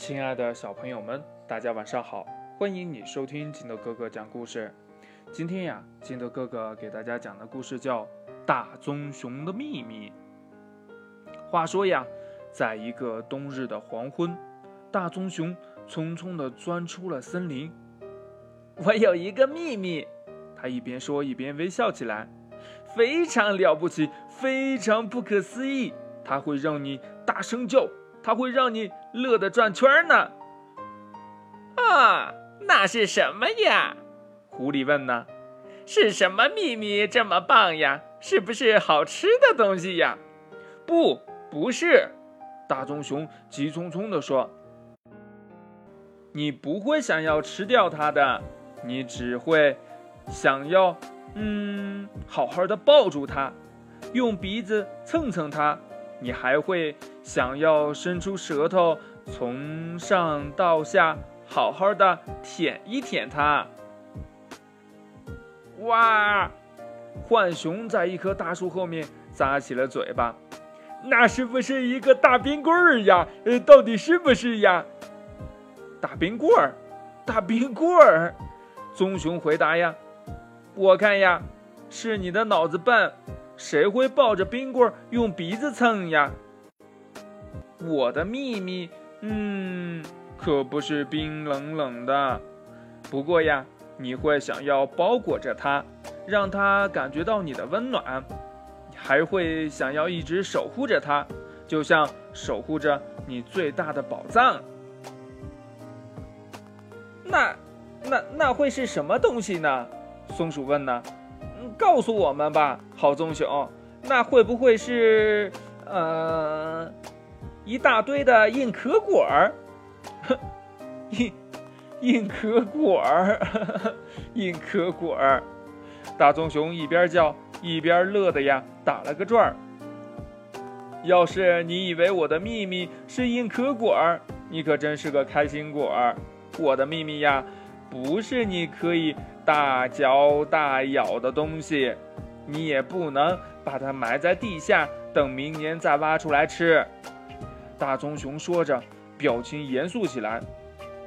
亲爱的小朋友们，大家晚上好！欢迎你收听金德哥哥讲故事。今天呀，金德哥哥给大家讲的故事叫《大棕熊的秘密》。话说呀，在一个冬日的黄昏，大棕熊匆匆地钻出了森林。我有一个秘密，他一边说一边微笑起来，非常了不起，非常不可思议，它会让你大声叫。它会让你乐得转圈呢。啊，那是什么呀？狐狸问呢。是什么秘密这么棒呀？是不是好吃的东西呀？不，不是。大棕熊急匆匆地说：“你不会想要吃掉它的，你只会想要，嗯，好好的抱住它，用鼻子蹭蹭它。”你还会想要伸出舌头，从上到下好好的舔一舔它。哇！浣熊在一棵大树后面咂起了嘴巴，那是不是一个大冰棍儿呀？呃，到底是不是呀？大冰棍儿，大冰棍儿。棕熊回答呀：“我看呀，是你的脑子笨。”谁会抱着冰棍用鼻子蹭呀？我的秘密，嗯，可不是冰冷冷的。不过呀，你会想要包裹着它，让它感觉到你的温暖，还会想要一直守护着它，就像守护着你最大的宝藏。那，那那会是什么东西呢？松鼠问呢。告诉我们吧，好棕熊，那会不会是呃一大堆的硬壳果儿？硬硬壳果儿，硬壳果儿。大棕熊一边叫一边乐的呀，打了个转儿。要是你以为我的秘密是硬壳果儿，你可真是个开心果儿。我的秘密呀，不是你可以。大嚼大咬的东西，你也不能把它埋在地下，等明年再挖出来吃。大棕熊说着，表情严肃起来。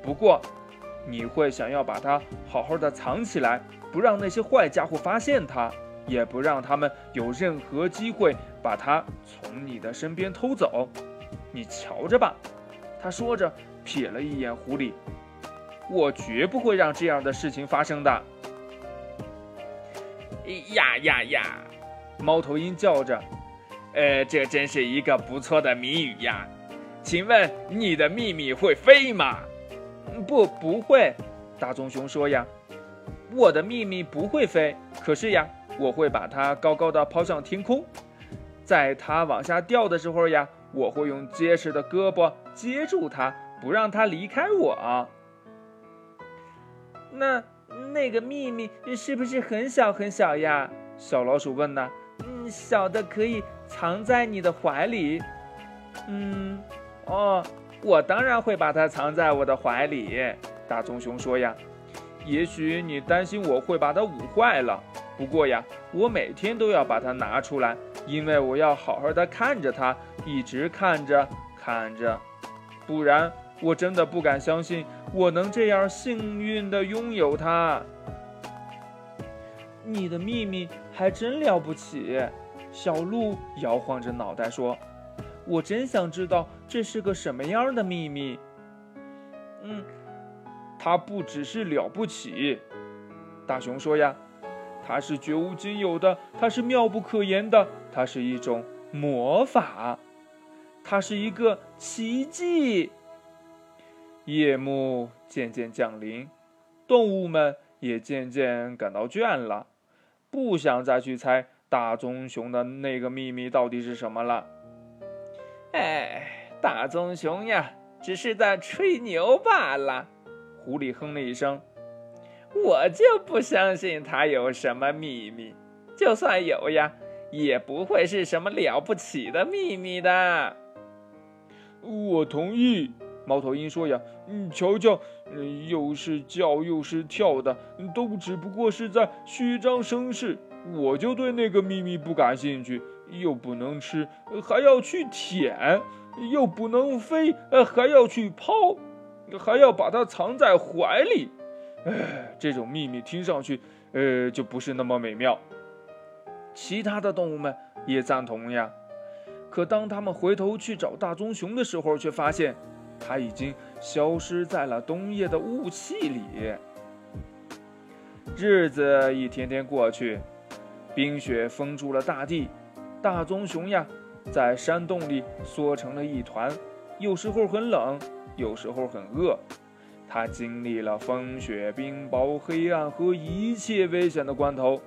不过，你会想要把它好好的藏起来，不让那些坏家伙发现它，也不让他们有任何机会把它从你的身边偷走。你瞧着吧，他说着，瞥了一眼狐狸。我绝不会让这样的事情发生的。呀呀呀！猫头鹰叫着：“呃，这真是一个不错的谜语呀。请问你的秘密会飞吗？”“不，不会。”大棕熊说：“呀，我的秘密不会飞。可是呀，我会把它高高的抛向天空，在它往下掉的时候呀，我会用结实的胳膊接住它，不让它离开我。”那。那个秘密是不是很小很小呀？小老鼠问呢。嗯，小的可以藏在你的怀里。嗯，哦，我当然会把它藏在我的怀里。大棕熊说呀。也许你担心我会把它捂坏了，不过呀，我每天都要把它拿出来，因为我要好好的看着它，一直看着看着，不然。我真的不敢相信，我能这样幸运的拥有它。你的秘密还真了不起，小鹿摇晃着脑袋说：“我真想知道这是个什么样的秘密。”嗯，它不只是了不起，大熊说呀，它是绝无仅有的，它是妙不可言的，它是一种魔法，它是一个奇迹。夜幕渐渐降临，动物们也渐渐感到倦了，不想再去猜大棕熊的那个秘密到底是什么了。哎，大棕熊呀，只是在吹牛罢了。狐狸哼了一声：“我就不相信他有什么秘密，就算有呀，也不会是什么了不起的秘密的。”我同意。猫头鹰说：“呀，你瞧瞧，又是叫又是跳的，都只不过是在虚张声势。我就对那个秘密不感兴趣，又不能吃，还要去舔，又不能飞，还要去抛，还要把它藏在怀里。哎，这种秘密听上去，呃，就不是那么美妙。其他的动物们也赞同呀。可当他们回头去找大棕熊的时候，却发现它已经消失在了冬夜的雾气里。日子一天天过去，冰雪封住了大地，大棕熊呀，在山洞里缩成了一团，有时候很冷，有时候很饿。它经历了风雪、冰雹、黑暗和一切危险的关头，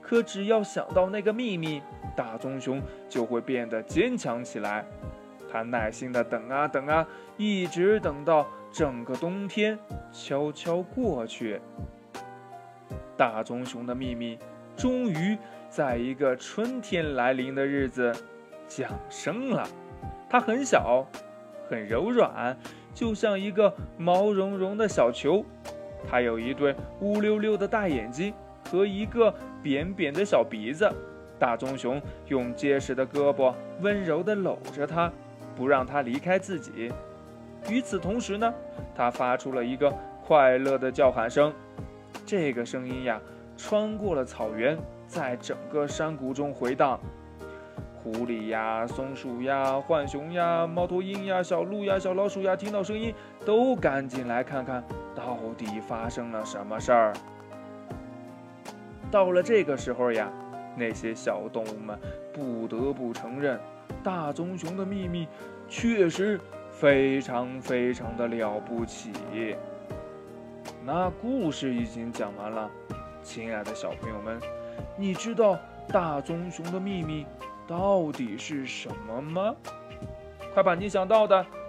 可只要想到那个秘密。大棕熊就会变得坚强起来。他耐心地等啊等啊，一直等到整个冬天悄悄过去。大棕熊的秘密终于在一个春天来临的日子降生了。它很小，很柔软，就像一个毛茸茸的小球。它有一对乌溜溜的大眼睛和一个扁扁的小鼻子。大棕熊用结实的胳膊温柔地搂着它，不让它离开自己。与此同时呢，它发出了一个快乐的叫喊声。这个声音呀，穿过了草原，在整个山谷中回荡。狐狸呀、松鼠呀、浣熊呀、猫头鹰呀、小鹿呀、小老鼠呀，听到声音都赶紧来看看到底发生了什么事儿。到了这个时候呀。那些小动物们不得不承认，大棕熊的秘密确实非常非常的了不起。那故事已经讲完了，亲爱的小朋友们，你知道大棕熊的秘密到底是什么吗？快把你想到的。